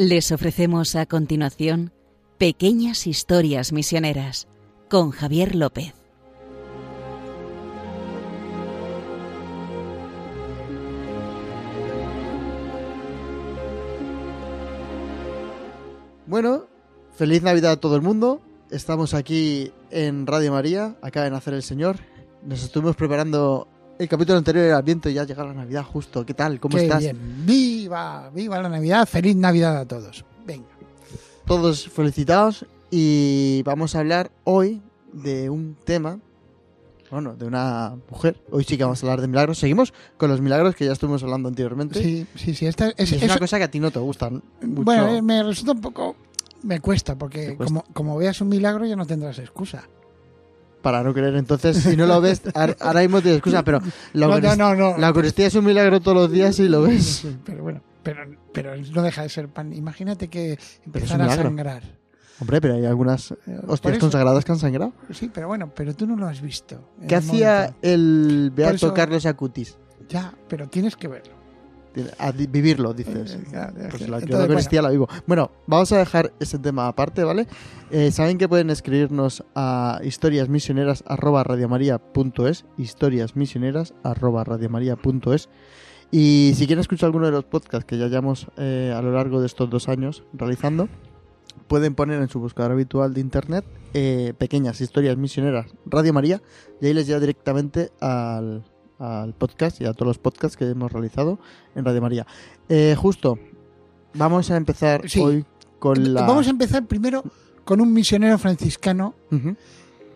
Les ofrecemos a continuación Pequeñas Historias Misioneras con Javier López. Bueno, feliz Navidad a todo el mundo. Estamos aquí en Radio María, acaba de nacer el Señor. Nos estuvimos preparando el capítulo anterior del Adviento y ya llega la Navidad justo. ¿Qué tal? ¿Cómo Qué estás? bien. ¡Viva! ¡Viva la Navidad! ¡Feliz Navidad a todos! Venga. Todos felicitados y vamos a hablar hoy de un tema, bueno, de una mujer. Hoy sí que vamos a hablar de milagros. Seguimos con los milagros que ya estuvimos hablando anteriormente. Sí, sí, sí. Esta es, una cosa que a ti no te gustan mucho. bueno, eh, me resulta un poco... Me cuesta, porque cuesta. Como, como veas un milagro ya no tendrás excusa. Para no creer, entonces, si no lo ves, ahora mismo tienes excusa, pero la, No, no, no, no. la Eucaristía es un milagro todos los días y lo ves. Sí, pero bueno, pero, pero no deja de ser pan. Imagínate que empezara a sangrar. Hombre, pero hay algunas Eh, hostias eso- consagradas que han sangrado. Sí, pero bueno, pero tú no lo has visto. ¿Qué hacía momento. el Beato eso- Carlos Acutis? Ya, pero tienes que verlo. A vivirlo, dices. Eh, Pues la, yo la Eucaristía la vivo. Bueno, vamos a dejar ese tema aparte, ¿vale? Eh, Saben que pueden escribirnos a historiasmisioneras.radiomaria.es historiasmisioneras.radiomaria.es Y si quieren escuchar alguno de los podcasts que ya hayamos eh, a lo largo de estos dos años realizando, pueden poner en su buscador habitual de internet eh, pequeñas historias misioneras Radio María y ahí les lleva directamente al, al podcast y a todos los podcasts que hemos realizado en Radio María. Eh, justo, vamos a empezar Sí. hoy con la... Vamos a empezar primero con un misionero franciscano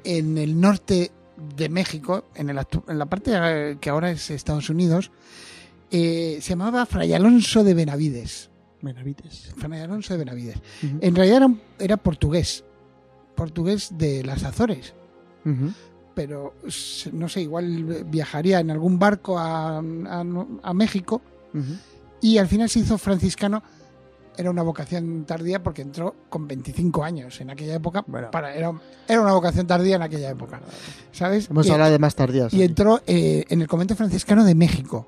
en el norte de México, en, el en la parte eh, que ahora es Estados Unidos, eh, se llamaba Fray Alonso de Benavides. Benavides. Fray Alonso de Benavides. En realidad era, era portugués, portugués de las Azores, pero no sé, igual viajaría en algún barco a, a- a México y al final se hizo franciscano. Era una vocación tardía porque entró con 25 años en aquella época. Bueno. Para, era, era una vocación tardía en aquella época. ¿Sabes? Hemos Y- hablado de más tardías. y entró eh, en el convento franciscano de México.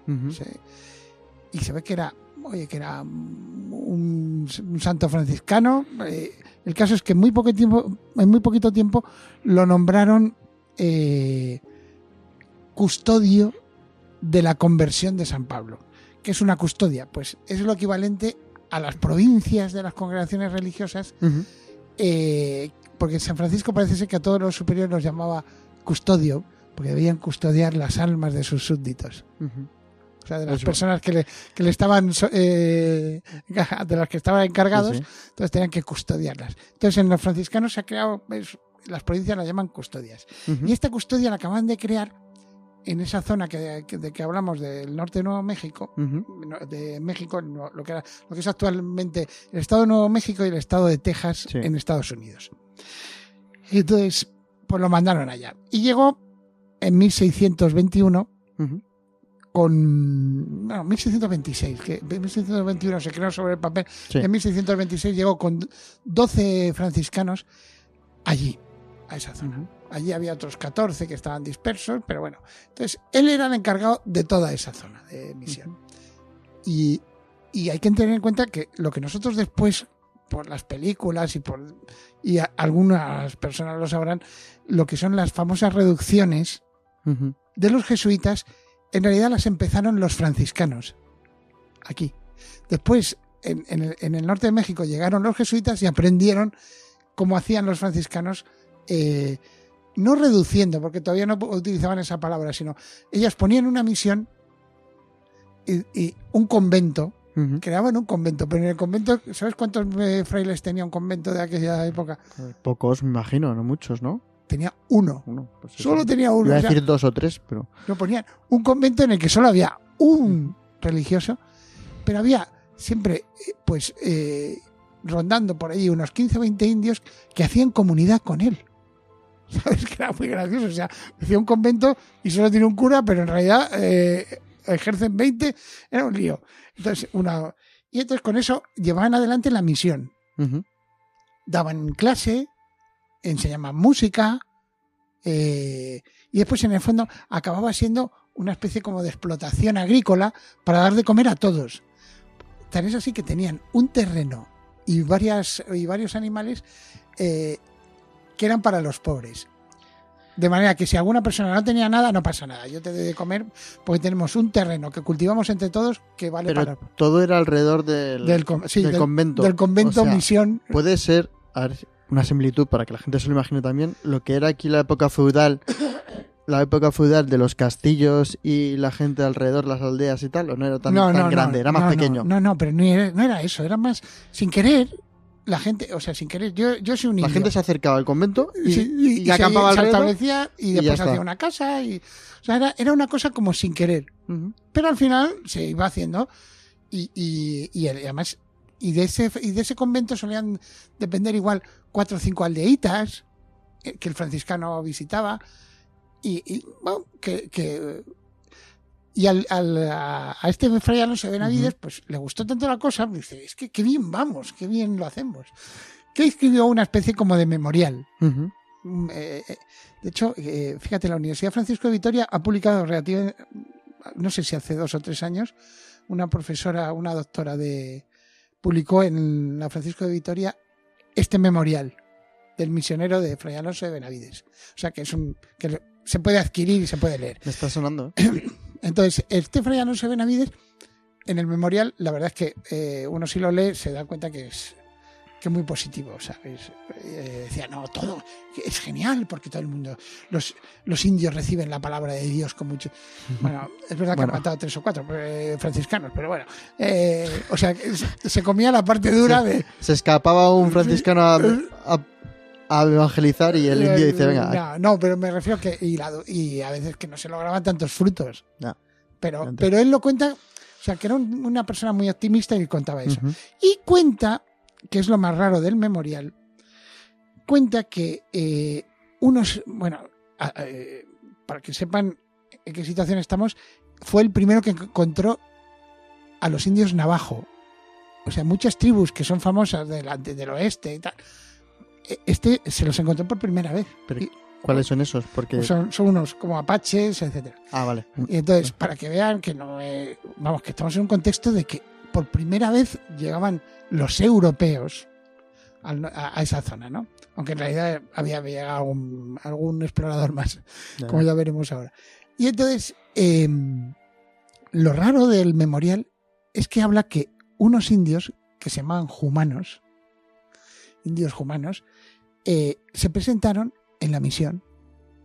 Y se ve que era, oye, que era un, un santo franciscano. Eh, el caso es que en muy poco tiempo, en muy poquito tiempo, lo nombraron eh, custodio de la conversión de San Pablo. ¿Qué es una custodia? Pues es lo equivalente a las provincias de las congregaciones religiosas Ujú. eh, porque San Francisco parece ser que a todos los superiores los llamaba custodio, porque debían custodiar las almas de sus súbditos. O sea, de las Eso. personas que le, que le estaban, eh, de las que estaban encargados, Sí, sí. entonces tenían que custodiarlas. Entonces en los franciscanos se ha creado, es- las provincias las llaman custodias. Y esta custodia la acaban de crear en esa zona que, que- de que hablamos del norte de Nuevo México, de México, lo, que era- lo que es actualmente el estado de Nuevo México y el estado de Texas Sí. en Estados Unidos. Entonces, pues lo mandaron allá. Y llegó en 1621 Ujú. con. No, 1626, que en 1621 se creó sobre el papel. Sí. En 1626 llegó con 12 franciscanos allí, a esa zona. Allí había otros 14 que estaban dispersos, pero bueno. Entonces, él era el encargado de toda esa zona de misión. Y, y hay que tener en cuenta que lo que nosotros después, por las películas y por y a- algunas personas lo sabrán, lo que son las famosas reducciones de los jesuitas, en realidad las empezaron los franciscanos, aquí. Después, en, en el, en el norte de México llegaron los jesuitas y aprendieron cómo hacían los franciscanos, eh, no reduciendo, porque todavía no utilizaban esa palabra, sino ellas ponían una misión y, y un convento, creaban un convento, pero en el convento, ¿sabes cuántos eh, frailes tenía un convento de aquella época? Pocos, me imagino, no muchos, ¿no? Tenía uno. Uno, pues. Solo tenía uno. Iba a o sea, decir dos o tres, pero. lo ponían un convento en el que solo había un religioso, pero había siempre, eh, pues, eh, rondando por ahí unos 15 o 20 indios que hacían comunidad con él. ¿Sabes? Que era muy gracioso. O sea, decía un convento y solo tiene un cura, pero en realidad eh, ejercen 20. Era un lío. Entonces, una. Y entonces con eso llevaban adelante la misión. Daban clase, enseñaban música, eh, y después en el fondo acababa siendo una especie como de explotación agrícola para dar de comer a todos. Tan es así que tenían un terreno y, varias, y varios animales eh, que eran para los pobres. De manera que si alguna persona no tenía nada, no pasa nada. Yo te doy de comer porque tenemos un terreno que cultivamos entre todos que vale Pero para... todo era alrededor del, Del, con- sí, del del- convento. Del convento O sea, misión. Puede ser, a ver, una similitud para que la gente se lo imagine también, lo que era aquí la época feudal, la época feudal de los castillos y la gente alrededor, las aldeas y tal, o no era tan, tan grande, era más pequeño. No, no, pero no era, no era eso, era más sin querer. La gente, o sea, sin querer, yo, yo soy un La indio. gente se acercaba al convento y, Sí, y, y se- acampaba se alrededor. establecía y después hacía una casa y o sea, era, era una cosa como sin querer Ujú. pero al final se iba haciendo y, además y de ese y de ese convento solían depender igual cuatro o cinco aldeitas que el franciscano visitaba y, y, bueno, que, que- y al, al- a, a este fray Alonso de Benavides pues le gustó tanto la cosa dice es que qué bien vamos qué bien lo hacemos que escribió una especie como de memorial. Mm, eh, eh, de hecho, eh, fíjate, la Universidad Francisco de Vitoria ha publicado relativamente, no sé si hace dos o tres años, una profesora, una doctora de publicó en la Francisco de Vitoria este memorial del misionero de Fray Alonso de Benavides. O sea que es un que se puede adquirir y se puede leer. Me está sonando. Entonces, este Fray Alonso de Benavides, en el memorial, la verdad es que eh, uno si lo lee se da cuenta que es que es muy positivo, ¿sabes? Eh, decía, no, todo es genial porque todo el mundo, los, los indios reciben la palabra de Dios con mucho... Bueno, es verdad que Bueno. han matado tres o cuatro eh, franciscanos, pero bueno, eh, o sea, se, se comía la parte dura de... Se escapaba un franciscano a, a- a evangelizar y el indio dice, venga, No, no, pero me refiero que. Y, la- y a veces que no se lograban tantos frutos. No. Pero, pero él lo cuenta. O sea, que era un- una persona muy optimista y contaba eso. Y cuenta, que es lo más raro del memorial, cuenta que eh, unos. Bueno, eh, para que sepan en qué situación estamos, fue el primero que encontró a los indios navajo. O sea, muchas tribus que son famosas del, del oeste y tal. Eh, Este se los encontró por primera vez. Pero, Y- ¿Cuáles son esos? Porque... son, son unos como apaches, etcétera. Ah, vale. Y entonces, para que vean que no eh, vamos, que estamos en un contexto de que por primera vez llegaban los europeos a, a esa zona, ¿no? Aunque en realidad había llegado algún, algún explorador más, como ya veremos ahora. Y entonces, eh, lo raro del memorial es que habla que unos indios que se llamaban humanos, indios humanos, eh, se presentaron en la misión,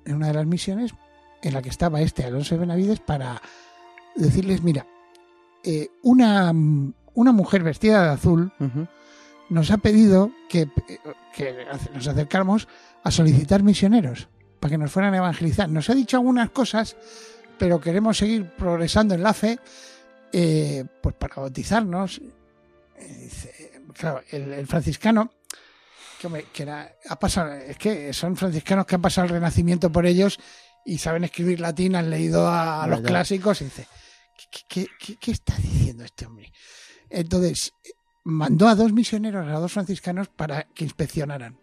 en una de las misiones en la que estaba este Alonso de Benavides para decirles, mira, eh, una, una mujer vestida de azul nos ha pedido que, que nos acercáramos a solicitar misioneros para que nos fueran a evangelizar. Nos ha dicho algunas cosas, pero queremos seguir progresando en la fe, eh, pues para bautizarnos. Dice, claro, el, el franciscano, que, era, ha pasado, es que son franciscanos que han pasado el renacimiento por ellos y saben escribir latín, han leído a, a los clásicos y dice, ¿qué, qué, está diciendo este hombre? Entonces, mandó a dos misioneros, a dos franciscanos, para que inspeccionaran.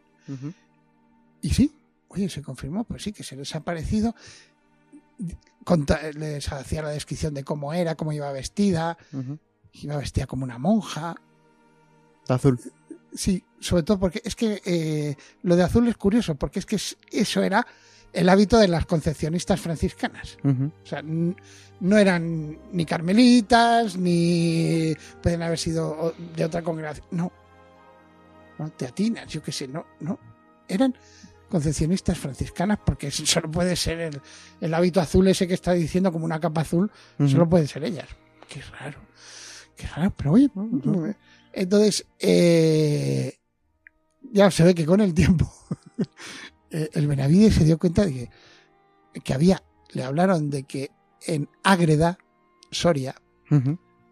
Y sí, oye, se confirmó, pues sí, que se les ha parecido. Conta- les hacía la descripción de cómo era, cómo iba vestida, Ujú. iba vestida como una monja. Azul. Sí, sobre todo porque es que eh, lo de azul es curioso, porque es que es- eso era el hábito de las concepcionistas franciscanas. O sea, no eran ni carmelitas, ni pueden haber sido de otra congregación. No. No, teatinas, yo qué sé, no, no. Eran concepcionistas franciscanas porque solo puede ser el, el hábito azul ese que está diciendo como una capa azul, solo pueden ser ellas. Qué raro. Qué raro, pero oye. Ujú. Entonces, eh, ya se ve que con el tiempo eh, el Benavides se dio cuenta de que, que había, le hablaron de que en Ágreda, Soria,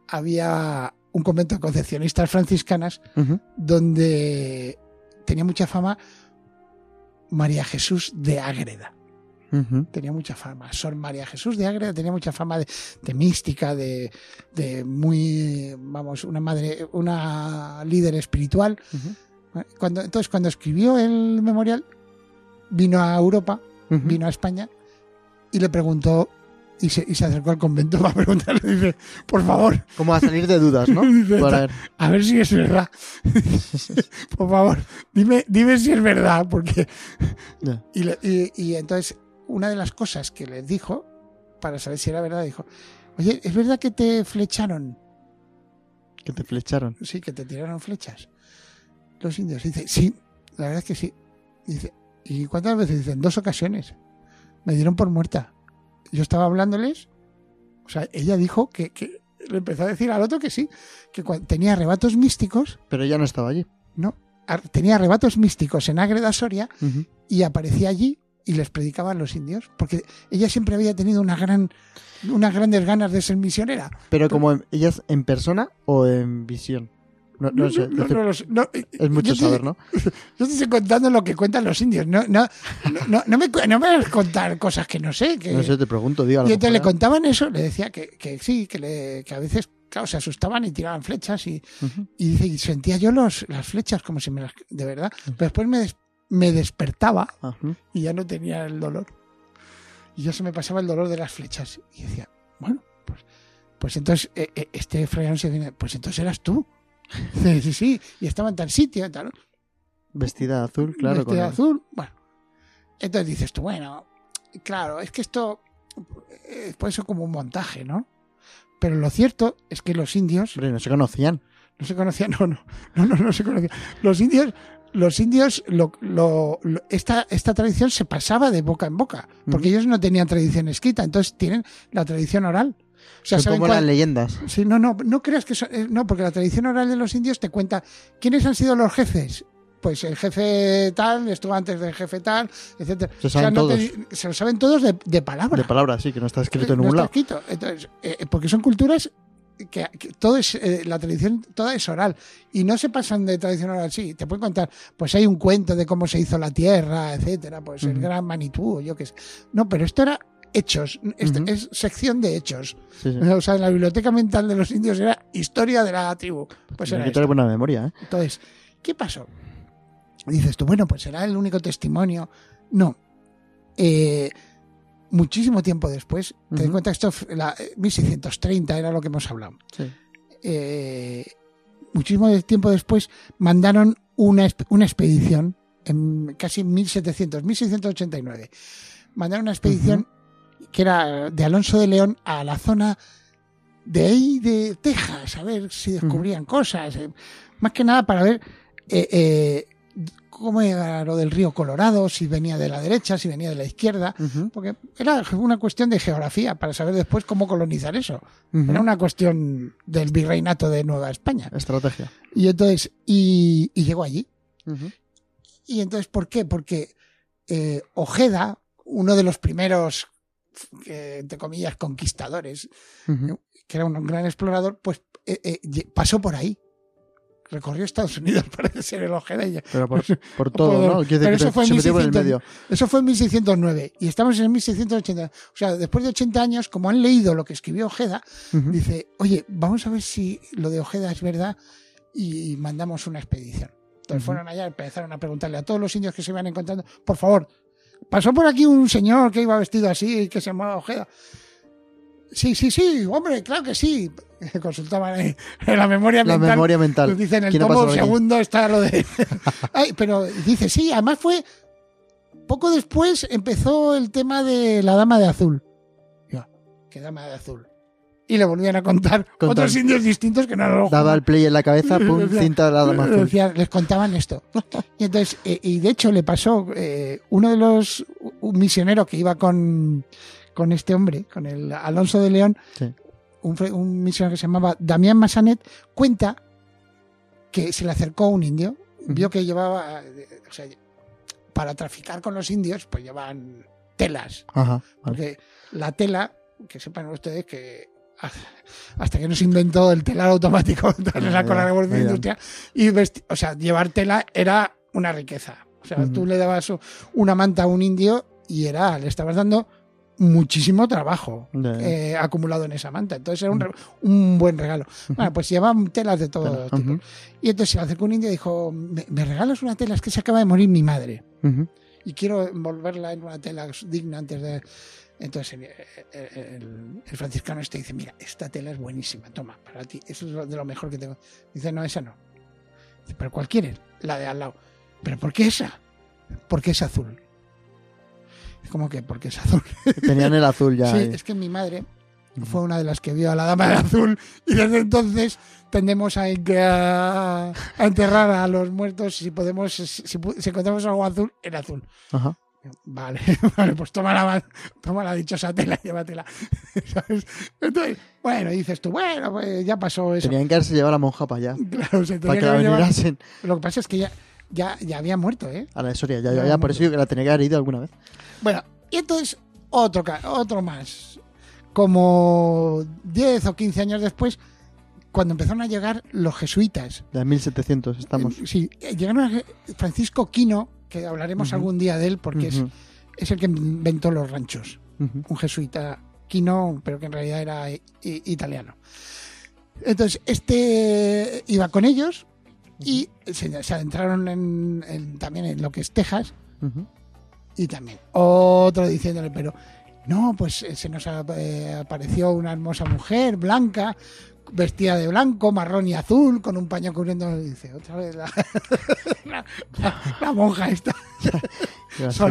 había un convento de concepcionistas franciscanas donde tenía mucha fama María Jesús de Ágreda. Tenía mucha fama. Sor María Jesús de Ágreda tenía mucha fama de, de mística, de, de muy, vamos, una madre, una líder espiritual. Cuando, entonces, cuando escribió el memorial, vino a Europa, vino a España y le preguntó, y se, y se acercó al convento para preguntarle, dice, por favor, Como a salir de dudas, ¿no? Dice, Para ver. a ver si es verdad. por favor, dime, dime si es verdad, porque... Y- y entonces, una de las cosas que les dijo, para saber si era verdad, dijo, oye, ¿es verdad que te flecharon? Que te flecharon. Sí, que te tiraron flechas. Los indios. Dice, sí, la verdad es que sí. Dice, ¿y cuántas veces? Dice, en dos ocasiones. Me dieron por muerta. Yo estaba hablándoles. O sea, ella dijo que, que le empezó a decir al otro que sí, que tenía arrebatos místicos, Pero ella no estaba allí. no, tenía arrebatos místicos en Ágreda Soria y aparecía allí y les predicaba a los indios, porque ella siempre había tenido una gran, unas grandes ganas de ser misionera. Pero como en- ella es en persona o en visión. No, no sé. no, no sé. No, es mucho te- saber, ¿no? Yo te estoy contando lo que cuentan los indios. No, no, no, no, no me, no me vas a contar cosas que no sé. Que... No sé, te pregunto, digo. a lo y entonces le contaban eso, le decía que, que sí, que, le, que a veces, claro, se asustaban y tiraban flechas. Y, Ujú. y dice, y sentía yo los, las flechas como si me las. De verdad. Pero después me, des- me despertaba Ajá. y ya no tenía el dolor. Y ya se me pasaba el dolor de las flechas. Y decía, bueno, pues, pues entonces eh, eh, este fray se viene, pues entonces eras tú. Dice, sí, sí, y estaba en tal sitio, tal. Vestida de azul, claro. Vestida de azul. Bueno, entonces dices tú, bueno, claro, es que esto eh, puede ser como un montaje, ¿no? Pero lo cierto es que los indios Hombre, no se conocían. no se conocían, no, no, no, no, no se conocían. Los indios, los indios, lo, lo- lo- esta, esta tradición se pasaba de boca en boca, porque ellos no tenían tradición escrita, entonces tienen la tradición oral. O sea, Son ¿saben como cuál- las leyendas. Sí, no, no, no creas que eso- eh, no, porque la tradición oral de los indios te cuenta quiénes han sido los jefes. Pues el jefe tal estuvo antes del jefe tal, etcétera. Se saben no todos. te- se lo saben todos de, de palabra. De palabras, sí, que no está escrito en No ningún está lado. escrito. Entonces, eh, porque son culturas que, que todo es eh, la tradición toda es oral y no se pasan de tradición oral sí te pueden contar pues hay un cuento de cómo se hizo la tierra etcétera pues el gran Manitú yo qué sé no pero esto era hechos Ujú. es sección de hechos Sí, sí. o sea, en la biblioteca mental de los indios era historia de la tribu. Pues Hay era esto. buena memoria, ¿eh? Entonces, ¿qué pasó? Dices tú, bueno, pues será el único testimonio. No. Eh, muchísimo tiempo después, te das Ujú. cuenta que esto, la, eh, 1630 era lo que hemos hablado. Sí. Eh, muchísimo tiempo después mandaron una, una expedición, en casi 1700, 1689. Mandaron una expedición que era de Alonso de León a la zona de ahí de Texas, a ver si descubrían cosas. eh, más que nada para ver eh, eh, cómo era lo del río Colorado, si venía de la derecha, si venía de la izquierda. Porque era una cuestión de geografía para saber después cómo colonizar eso. Era una cuestión del virreinato de Nueva España. Estrategia. Y entonces, y, y llegó allí. Y entonces, ¿por qué? Porque eh, Ojeda, uno de los primeros, eh, entre comillas, conquistadores, que era un gran explorador, pues eh, eh, pasó por ahí. Recorrió Estados Unidos, parece ser el Ojeda. y ya- Pero por, por todo, ¿no? Pero eso que fue en se metió por el 1600. medio. Eso fue en 1609 y estamos en 1680. O sea, después de 80 años, como han leído lo que escribió Ojeda, dice, oye, vamos a ver si lo de Ojeda es verdad y mandamos una expedición. Entonces fueron allá, empezaron a preguntarle a todos los indios que se iban encontrando, por favor, pasó por aquí un señor que iba vestido así, que se llamaba Ojeda. Sí, sí, sí, hombre, claro que sí. Consultaban en la memoria La mental. memoria mental. Dice en el ¿Quién ha tomo segundo está lo de. Ay, pero dice, sí, además fue. Poco después empezó el tema de la dama de azul. Yo, ¿qué dama de azul? Y le volvían a contar Contar. otros indios distintos que no lo Daba el play en la cabeza, pum, cinta de la dama azul. decía- les contaban esto. Y entonces, eh, y de hecho le pasó eh, uno de los, un misionero que iba con, con este hombre, con el Alonso de León, Sí. un, misionero que se llamaba Damián Massanet, cuenta que se le acercó un indio, vio que llevaba, eh, o sea, para traficar con los indios, pues llevaban telas, Ajá. vale. porque la tela, que sepan ustedes que hasta que no se inventó el telar automático con la, revolución industrial, y o sea, llevar tela era una riqueza. O sea, tú le dabas una manta a un indio y era, le estabas dando muchísimo trabajo eh, acumulado en esa manta. Entonces era un, re- un buen regalo. Bueno, pues llevaban telas de todo tipo. Y entonces se acercó un indio y dijo, ¿Me, me regalas una tela? Es que se acaba de morir mi madre. Y quiero envolverla en una tela digna antes de... Entonces el, el- el franciscano este dice, mira, esta tela es buenísima, toma, para ti, eso es de lo mejor que tengo. Dice, no, esa no. Dice, ¿pero cuál quieres? La de al lado. ¿Pero por qué esa? Porque es azul. ¿Cómo que? Porque es azul. Tenían el azul ya. Sí, ahí. es que mi madre fue una de las que vio a la dama del azul y desde entonces tendemos a, en- a- a enterrar a los muertos si podemos, si, encontramos algo azul, en azul. Ajá. Vale, vale, pues toma la, toma la dichosa tela, llévatela. ¿Sabes? Entonces, bueno, dices tú, bueno, pues ya pasó eso. Tenían que haberse llevado a la monja para allá. Claro, se Para que que la venerasen Lo que pasa es que ya, ya, ya había muerto, ¿eh? a la Soria. Ya, Ya, eso yo que la tenía que haber ido alguna vez. Bueno, y entonces otro, otro más. Como 10 o 15 años después, cuando empezaron a llegar los jesuitas. De 1700 estamos. Sí, llegaron a Francisco Quino, que hablaremos algún día de él porque es, es el que inventó los ranchos. Un jesuita Quino, pero que en realidad era italiano. Entonces, este iba con ellos y se, se adentraron en- en- también en lo que es Texas y también otro diciéndole, pero no, pues eh, se nos eh, apareció una hermosa mujer blanca, vestida de blanco, marrón y azul, con un paño cubriendo. Dice, otra vez la, la, la- la monja esta, son.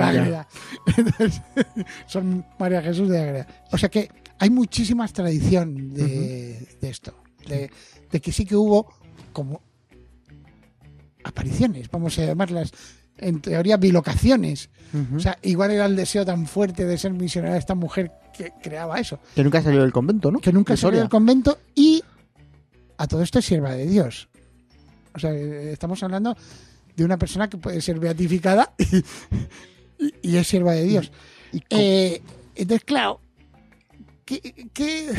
Entonces, son María Jesús de Ágreda. O sea que hay muchísimas tradición de, de esto, de, de que sí que hubo como apariciones, vamos a llamarlas, en teoría bilocaciones. O sea, igual era el deseo tan fuerte de ser misionera de esta mujer que creaba eso. que nunca salió del convento, ¿no? Que nunca salió del convento y a todo esto es sierva de Dios. O sea, estamos hablando de una persona que puede ser beatificada y, y- y es sierva de Dios. Y Eh, entonces, claro, ¿qué, qué,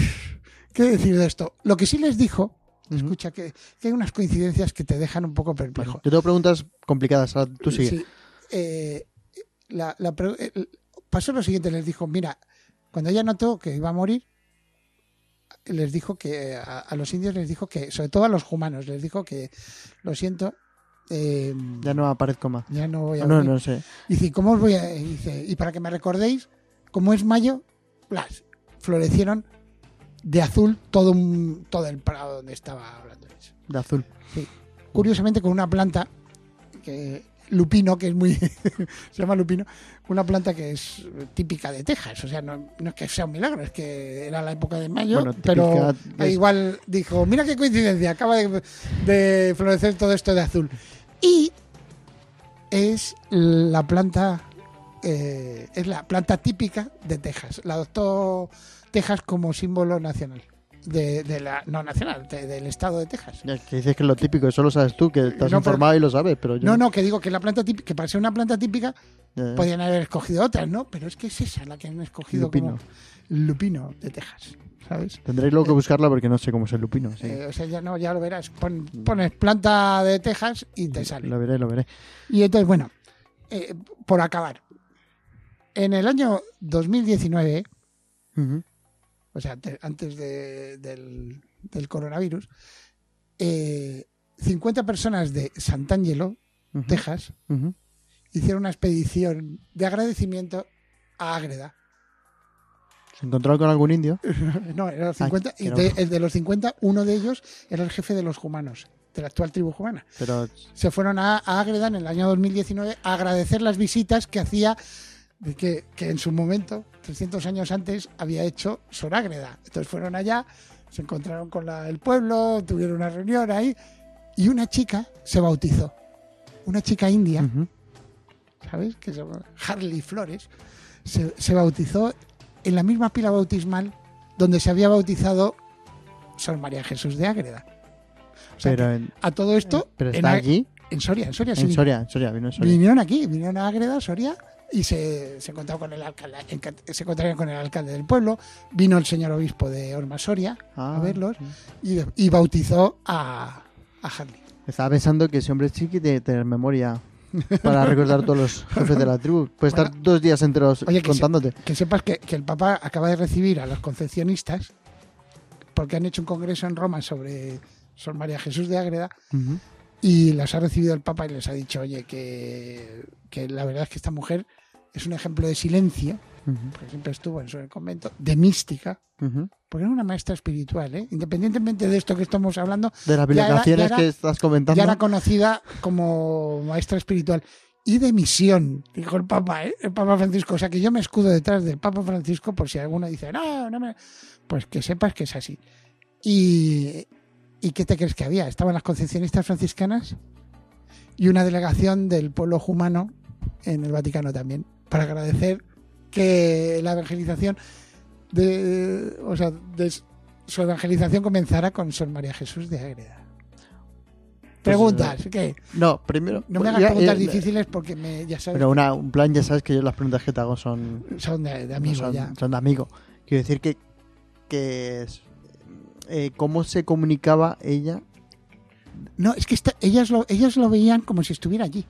qué decir de esto? Lo que sí les dijo, Escucha, que, que hay unas coincidencias que te dejan un poco perplejo. Yo tengo preguntas complicadas. ahora Tú sigue. Sí. Eh, la- la pre- el- pasó lo siguiente, les dijo, mira, cuando ella notó que iba a morir, les dijo que a, a los indios les dijo que, sobre todo a los humanos, les dijo que, lo siento, eh, Ya no aparezco más. ya no voy a No, venir". no sé. Dice, ¿cómo os voy a...? dice, y para que me recordéis, como es mayo, las florecieron de azul todo, un- todo el prado donde estaba hablando. de eso. De azul. Curiosamente con una planta que lupino, que es muy se llama lupino, una planta que es típica de Texas, o sea, no, no es que sea un milagro, es que era la época de mayo, Bueno, pero igual dijo, mira qué coincidencia, acaba de, de florecer todo esto de azul. Y es la planta eh, es la planta típica de Texas. La adoptó Texas como símbolo nacional. De, de la no nacional, de- del estado de Texas. Que dices que es lo típico, eso lo sabes tú, que estás No, informado y lo sabes, pero yo No, no, que digo que la planta típica, que para ser una planta típica podían haber escogido otras, ¿no? Pero es que es esa la que han escogido Lupino. como lupino de Texas, ¿sabes? Tendréis luego que buscarla porque no sé cómo es el lupino. sí. Eh, o sea, ya no, ya lo verás. Pon- pones planta de Texas y te sale. Lo veré, lo veré. Y entonces, bueno, eh, por acabar. En el año 2019, Ujú. O sea, te- antes de- del, del coronavirus, eh, 50 personas de Sant'Angelo. Texas, hicieron una expedición de agradecimiento a Ágreda. ¿Se encontraron con algún indio? No, eran los 50, que y no. de, el de los 50, uno de ellos era el jefe de los humanos, de la actual tribu humana. Pero Se fueron a, a Ágreda en el año 2019 a agradecer las visitas que hacía, que, que en su momento, 300 años antes, había hecho Sor Ágreda. Entonces fueron allá, se encontraron con la- el pueblo, tuvieron una reunión ahí, y una chica se bautizó. Una chica india. ¿sabes? Que se llama Harley Flores, se, se bautizó en la misma pila bautismal donde se había bautizado Sor María Jesús de Ágreda. O sea, pero, que en- a todo esto pero en, está Á- allí, en Soria, en Soria, sí. en Soria, en Soria, vino en Soria. Vinieron aquí, vinieron a Ágreda, Soria, y se, se con el alcalde, se encontraron con el alcalde del pueblo, vino el señor obispo de Orma Soria Ah, a verlos sí. y, y bautizó a, a Harley. Estaba pensando que ese hombre que tiene tener memoria para recordar todos los jefes de la tribu. Puede estar dos días enteros Oye, que contándote. Que sepas que, que el Papa acaba de recibir a los concepcionistas porque han hecho un congreso en Roma sobre Sor María Jesús de Ágreda y las ha recibido el Papa y les ha dicho, oye, que, que la verdad es que esta mujer es un ejemplo de silencio, Ujú, porque siempre estuvo en su convento, de mística, porque era una maestra espiritual, ¿eh? independientemente de esto que estamos hablando, De las publicaciones que estás comentando. ya era conocida como maestra espiritual y de misión, dijo el Papa, ¿eh? el Papa Francisco. O sea que yo me escudo detrás del Papa Francisco por si alguno dice, no, no me. Pues que sepas que es así. Y, ¿Y qué te crees que había? Estaban las concepcionistas franciscanas y una delegación del pueblo jumano en el Vaticano también, para agradecer que la evangelización de, o sea, de su evangelización comenzara con Sor María Jesús de Ágreda. Preguntas, ¿qué? No, primero. No me hagas ya, preguntas eh, difíciles porque me, ya sabes Pero una, un plan, ya sabes que yo las preguntas que te hago son, son de, de amigos son, ya. son de amigo. Quiero decir que, que eh, cómo se comunicaba ella, No, es que esta- ellas, lo, ellas lo veían como si estuviera allí,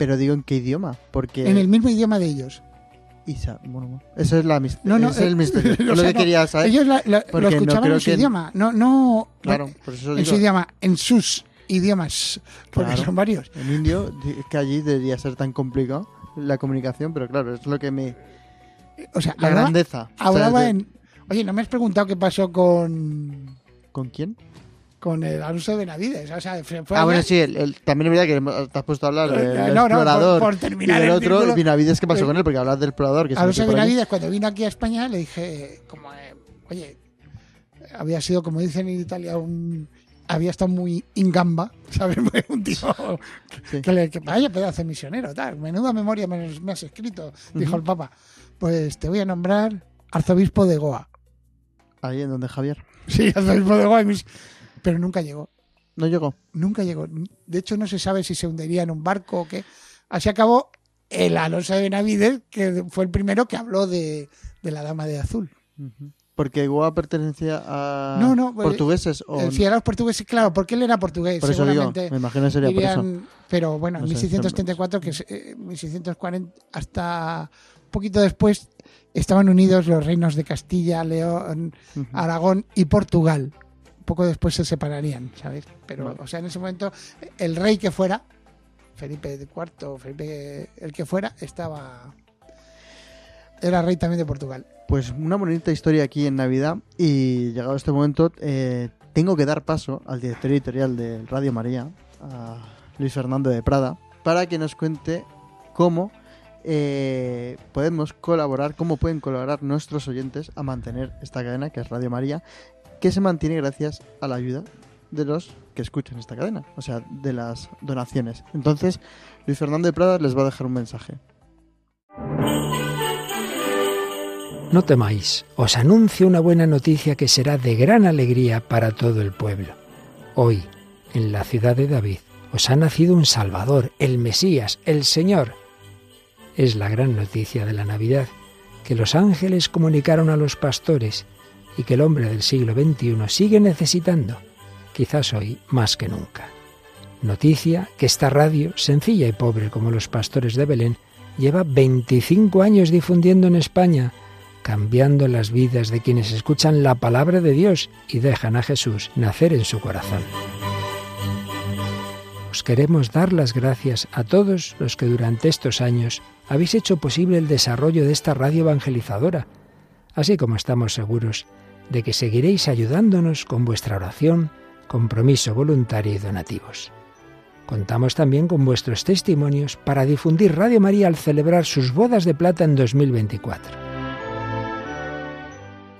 pero digo en qué idioma, porque en el mismo idioma de ellos. Isa, bueno, bueno, eso es la No, no, ese es el eh, misterio. lo sea, que no, quería saber. Ellos la- la- lo escuchaban en su que- idioma, no, no claro, por eso en digo, su idioma, en sus idiomas, porque Claro. son varios. en indio, que allí debería ser tan complicado la comunicación, pero claro, es lo que me... O sea, La hablaba, grandeza. hablaba De- en... Oye, ¿no me has preguntado qué pasó con, ¿Con quién? Con el Alonso de Benavides? O sea, fue Ah, bueno, sí, el, el- también es verdad que te has puesto a hablar del, Eh, del no, explorador por y terminar del el otro, círculo. Benavides, ¿qué pasó Eh, con él? Porque hablas del explorador que se Alonso. Benavides, cuando vino aquí a España, le dije, como, eh, oye, había sido, como dicen en Italia, un había estado muy ingamba, ¿sabes? un tío Sí. que, le, que vaya pedazo de misionero, tal. Menuda memoria me, me has escrito, dijo el Papa. Pues te voy a nombrar arzobispo de Goa. Ahí en donde Javier. Sí, arzobispo de Goa, y mis- pero nunca llegó. No llegó. Nunca llegó. De hecho, no se sabe si se hundiría en un barco o qué. Así acabó el Alonso de Benavides, que fue el primero que habló de, de la Dama de Azul. Porque Goa pertenecía a No, no, pues, portugueses o Eh, Si eran los portugueses, claro, porque él era portugués, por eso digo, me imagino que sería por eso. dirían- pero bueno, en No sé, 1634, que es, eh, 1640, hasta un poquito después, estaban unidos los reinos de Castilla, León. Aragón y Portugal. Poco después se separarían, ¿sabes? Pero, Vale. o sea, en ese momento, el rey que fuera, Felipe IV, Felipe el que fuera, estaba. Era rey también de Portugal. Pues una bonita historia aquí en Navidad y llegado este momento eh, tengo que dar paso al director editorial de Radio María, a Luis Fernando de Prada, para que nos cuente cómo eh, podemos colaborar, cómo pueden colaborar nuestros oyentes a mantener esta cadena que es Radio María, que se mantiene gracias a la ayuda de los que escuchan esta cadena, o sea, de las donaciones. Entonces, Luis Fernando Prada les va a dejar un mensaje. No temáis, os anuncio una buena noticia que será de gran alegría para todo el pueblo. Hoy, en la ciudad de David, os ha nacido un Salvador, el Mesías, el Señor. Es la gran noticia de la Navidad, que los ángeles comunicaron a los pastores y que el hombre del siglo XXI sigue necesitando, quizás hoy más que nunca. Noticia que esta radio, sencilla y pobre como los pastores de Belén, lleva 25 años difundiendo en España, cambiando las vidas de quienes escuchan la palabra de Dios y dejan a Jesús nacer en su corazón. Os queremos dar las gracias a todos los que durante estos años habéis hecho posible el desarrollo de esta radio evangelizadora, así como estamos seguros de que seguiréis ayudándonos con vuestra oración, compromiso voluntario y donativos. Contamos también con vuestros testimonios para difundir Radio María al celebrar sus bodas de plata en 2024.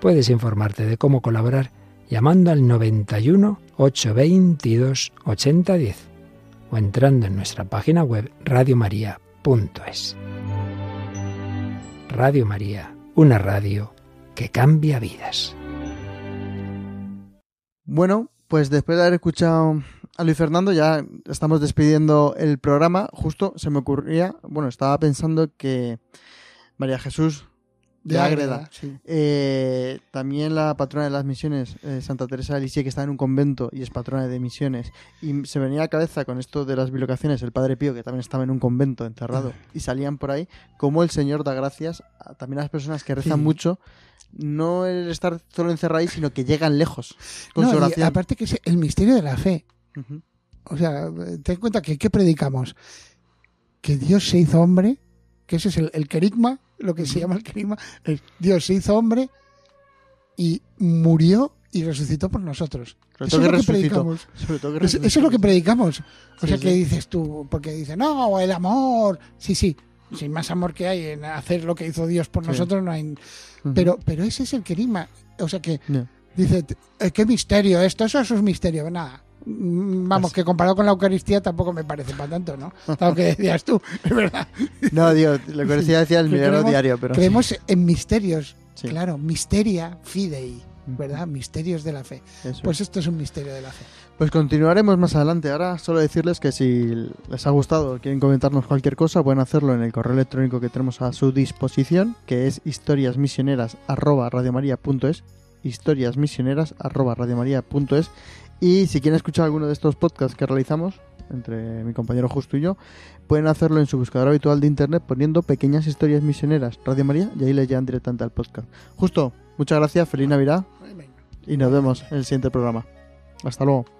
Puedes informarte de cómo colaborar llamando al 91 822 8010 o entrando en nuestra página web radiomaria.es. Radio María, una radio que cambia vidas. Bueno, pues después de haber escuchado a Luis Fernando, ya estamos despidiendo el programa. Justo se me ocurría, bueno, estaba pensando que María Jesús de, Ágreda, sí. eh, también la patrona de las misiones, eh, Santa Teresa de Lisieux, que está en un convento y es patrona de misiones, y se venía a la cabeza con esto de las bilocaciones, el Padre Pío, que también estaba en un convento encerrado, y salían por ahí, como el Señor da gracias a, también a las personas que rezan Sí. mucho, no el estar solo encerrado ahí, sino que llegan lejos con No, su y oración. aparte que es el misterio de la fe. O sea, ten en cuenta que ¿qué predicamos? Que Dios se hizo hombre, que ese es el, el querigma, lo que se llama el querigma. es Dios se hizo hombre y murió y resucitó por nosotros. Sobre Eso es lo que predicamos. Sobre todo que Eso, es lo que predicamos. O Sí, sea, sí. que dices tú, porque dice, no, el amor. Sí, sí, sin más amor que hay en hacer lo que hizo Dios por Sí. nosotros, no hay. Pero, pero ese es el querigma. O sea que dice, eh, qué misterio esto, eso es un misterio. Nada. Mm, Vamos, que comparado con la Eucaristía tampoco me parece para tanto, ¿no? Lo que decías tú, es verdad. No, Dios, lo que decía el milagro diario, pero Creemos en misterios, Sí. claro, misteria fidei. ¿Verdad? Misterios de la fe. Eso Pues esto es un misterio de la fe. Pues continuaremos más adelante. Ahora solo decirles que si les ha gustado o quieren comentarnos cualquier cosa, pueden hacerlo en el correo electrónico que tenemos a su disposición, que es historiasmisioneras@radiomaria.es, historiasmisioneras@radiomaria.es y si quieren escuchar alguno de estos podcasts que realizamos entre mi compañero Justo y yo, pueden hacerlo en su buscador habitual de internet poniendo pequeñas historias misioneras Radio María y ahí les llegan directamente al podcast. Justo, muchas gracias, feliz Navidad y nos vemos en el siguiente programa. Hasta luego.